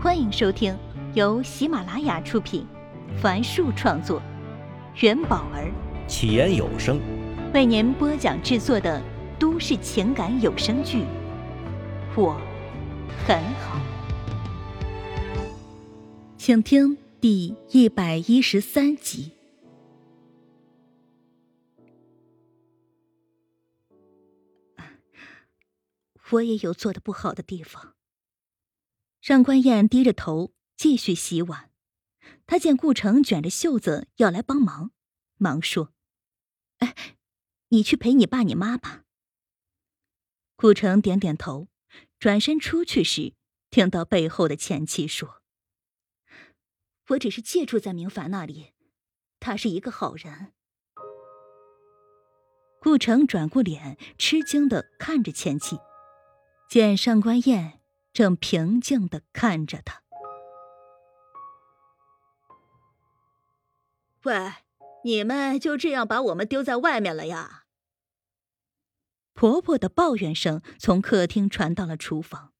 欢迎收听由喜马拉雅出品，凡树创作，元宝儿起言有声为您播讲制作的都市情感有声剧《我很好》，请听第一百一十三集。我也有做的不好的地方。上官燕低着头继续洗碗，她见顾城卷着袖子要来帮忙，忙说：“哎，你去陪你爸你妈吧。”顾城点点头，转身出去时，听到背后的前妻说：“我只是借住在明凡那里，他是一个好人。”顾城转过脸，吃惊的看着前妻，见上官燕。正平静的看着他。喂，你们就这样把我们丢在外面了呀？婆婆的抱怨声从客厅传到了厨房。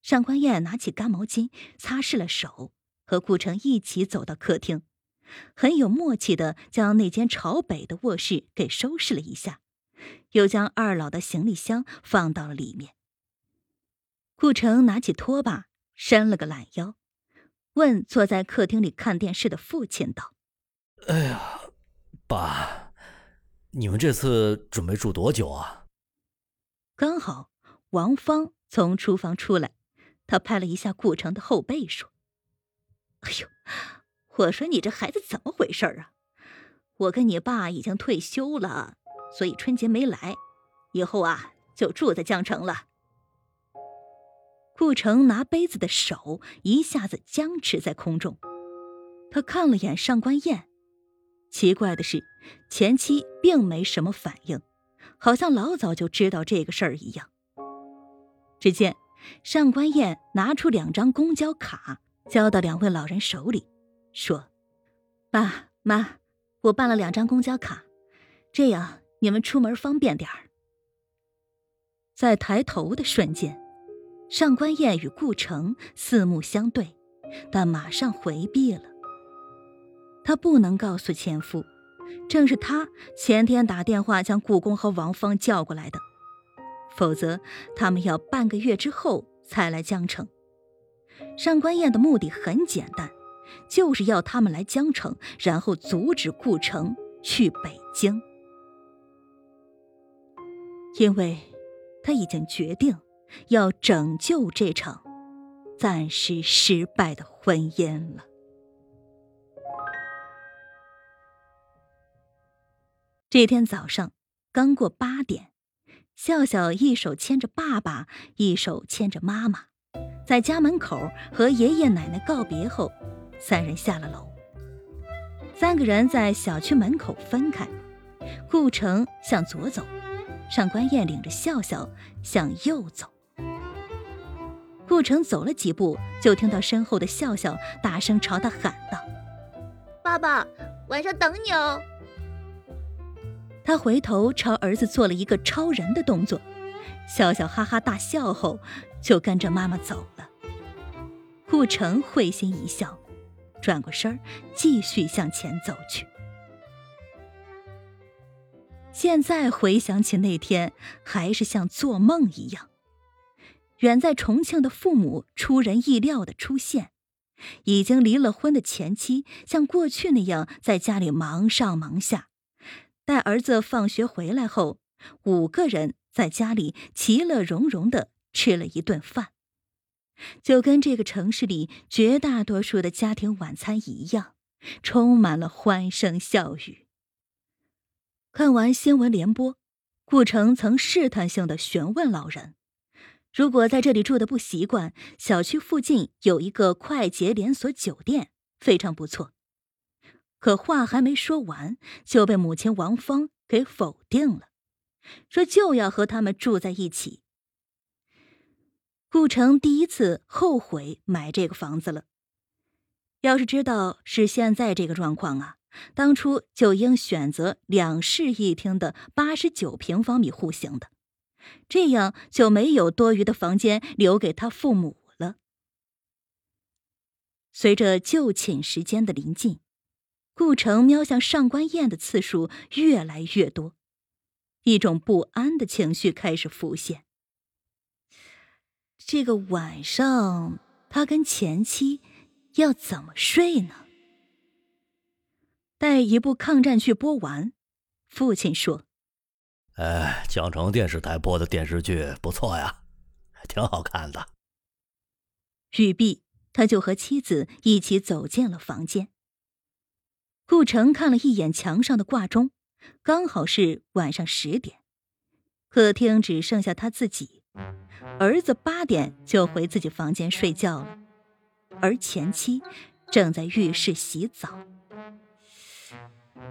上官燕拿起干毛巾擦拭了手，和顾城一起走到客厅，很有默契的将那间朝北的卧室给收拾了一下，又将二老的行李箱放到了里面。顾城拿起拖把，伸了个懒腰，问坐在客厅里看电视的父亲道：“哎呀，爸，你们这次准备住多久啊？”刚好王芳从厨房出来，他拍了一下顾城的后背，说：“哎呦，我说你这孩子怎么回事啊？我跟你爸已经退休了，所以春节没来，以后啊就住在江城了。”顾城拿杯子的手一下子僵持在空中，他看了眼上官燕，奇怪的是，前妻并没什么反应，好像老早就知道这个事儿一样。只见上官燕拿出两张公交卡，交到两位老人手里，说：“爸妈，我办了两张公交卡，这样你们出门方便点儿。”在抬头的瞬间。上官燕与顾城四目相对，但马上回避了。她不能告诉前夫，正是他前天打电话将顾公和王芳叫过来的，否则他们要半个月之后才来江城。上官燕的目的很简单，就是要他们来江城，然后阻止顾城去北京，因为他已经决定。要拯救这场暂时失败的婚姻了。这天早上刚过八点，笑笑一手牵着爸爸，一手牵着妈妈，在家门口和爷爷奶奶告别后，三人下了楼。三个人在小区门口分开，顾城向左走，上官燕领着笑笑向右走。顾城走了几步，就听到身后的笑笑大声朝他喊道：“爸爸，晚上等你哦。”他回头朝儿子做了一个超人的动作，笑笑哈哈大笑后，就跟着妈妈走了。顾城会心一笑，转过身继续向前走去。现在回想起那天，还是像做梦一样。远在重庆的父母出人意料的出现，已经离了婚的前妻像过去那样在家里忙上忙下。待儿子放学回来后，五个人在家里其乐融融的吃了一顿饭，就跟这个城市里绝大多数的家庭晚餐一样，充满了欢声笑语。看完新闻联播，顾城曾试探性的询问老人。如果在这里住的不习惯，小区附近有一个快捷连锁酒店，非常不错。可话还没说完，就被母亲王芳给否定了，说就要和他们住在一起。顾城第一次后悔买这个房子了，要是知道是现在这个状况啊，当初就应选择两室一厅的八十九平方米户型的。这样就没有多余的房间留给他父母了。随着就寝时间的临近，顾城瞄向上官燕的次数越来越多，一种不安的情绪开始浮现。这个晚上，他跟前妻要怎么睡呢？待一部抗战剧播完，父亲说：“哎，江城电视台播的电视剧不错呀，挺好看的。”语毕，他就和妻子一起走进了房间。顾城看了一眼墙上的挂钟，刚好是晚上十点，客厅只剩下他自己。儿子八点就回自己房间睡觉了，而前妻正在浴室洗澡。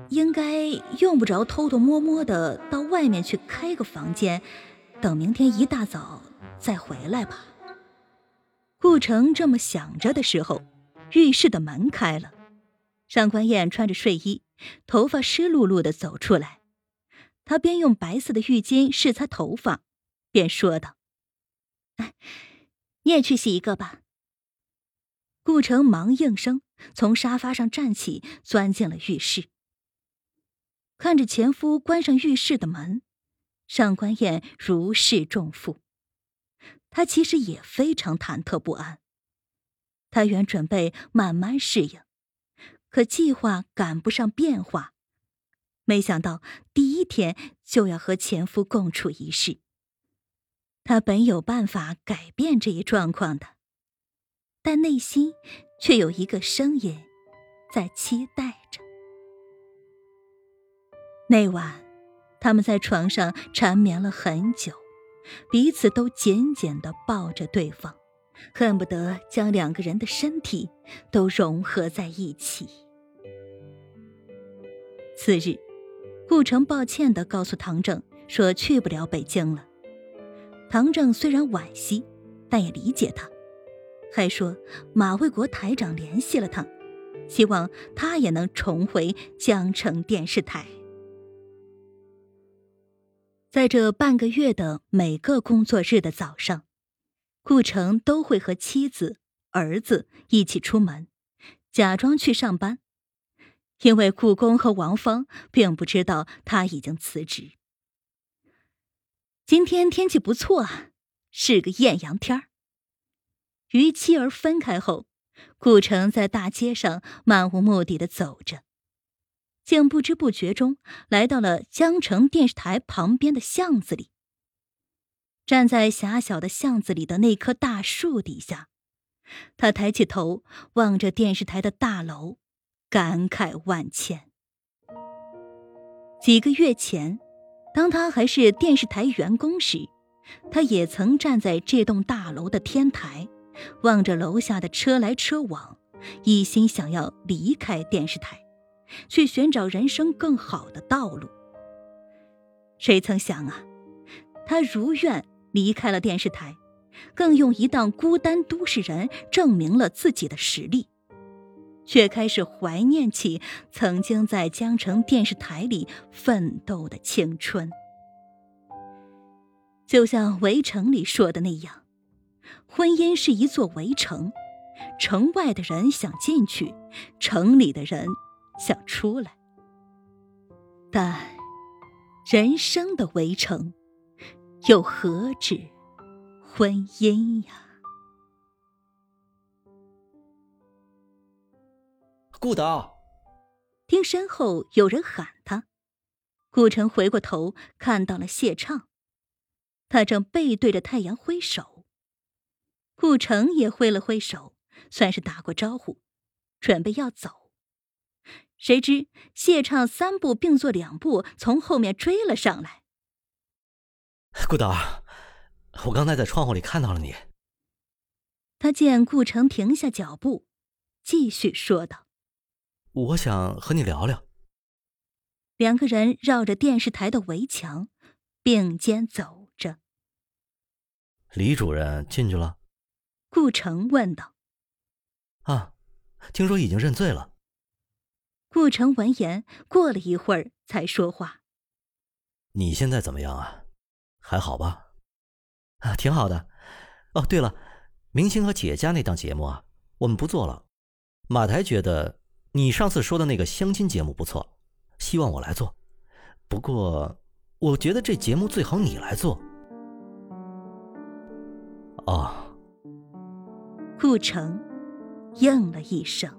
应该用不着偷偷摸摸的到外面去开个房间，等明天一大早再回来吧。顾城这么想着的时候，浴室的门开了，上官燕穿着睡衣，头发湿漉漉的走出来，她边用白色的浴巾拭擦头发，边说道。哎你也去洗一个吧。顾城忙应声，从沙发上站起，钻进了浴室。看着前夫关上浴室的门，上官燕如释重负。她其实也非常忐忑不安。她原准备慢慢适应，可计划赶不上变化，没想到第一天就要和前夫共处一室。他本有办法改变这一状况的，但内心却有一个声音在期待。那晚，他们在床上缠绵了很久，彼此都紧紧的抱着对方，恨不得将两个人的身体都融合在一起。次日，顾城抱歉的告诉唐正说去不了北京了。唐正虽然惋惜，但也理解他，还说马卫国台长联系了他，希望他也能重回江城电视台。在这半个月的每个工作日的早上，顾城都会和妻子、儿子一起出门，假装去上班，因为故宫和王芳并不知道他已经辞职。今天天气不错啊，是个艳阳天儿。与妻儿分开后，顾城在大街上漫无目的的走着，竟不知不觉中来到了江城电视台旁边的巷子里。站在狭小的巷子里的那棵大树底下，他抬起头望着电视台的大楼，感慨万千。几个月前。当他还是电视台员工时，他也曾站在这栋大楼的天台，望着楼下的车来车往，一心想要离开电视台，去寻找人生更好的道路。谁曾想啊，他如愿离开了电视台，更用一档孤单都市人证明了自己的实力。却开始怀念起曾经在江城电视台里奋斗的青春，就像《围城》里说的那样，婚姻是一座围城，城外的人想进去，城里的人想出来，但人生的围城又何止婚姻呀？顾导，听身后有人喊他，顾城回过头看到了谢畅，他正背对着太阳挥手。顾城也挥了挥手，算是打过招呼，准备要走。谁知谢畅三步并作两步从后面追了上来。顾导，我刚才在窗户里看到了你。他见顾城停下脚步，继续说道。我想和你聊聊。两个人绕着电视台的围墙，并肩走着。李主任进去了。顾城问道：“啊，听说已经认罪了。”顾城闻言，过了一会儿才说话：“你现在怎么样啊？还好吧？啊，挺好的。哦，对了，明星和姐家那档节目啊，我们不做了，马台觉得你上次说的那个相亲节目不错，希望我来做。不过，我觉得这节目最好你来做。哦，顾城应了一声。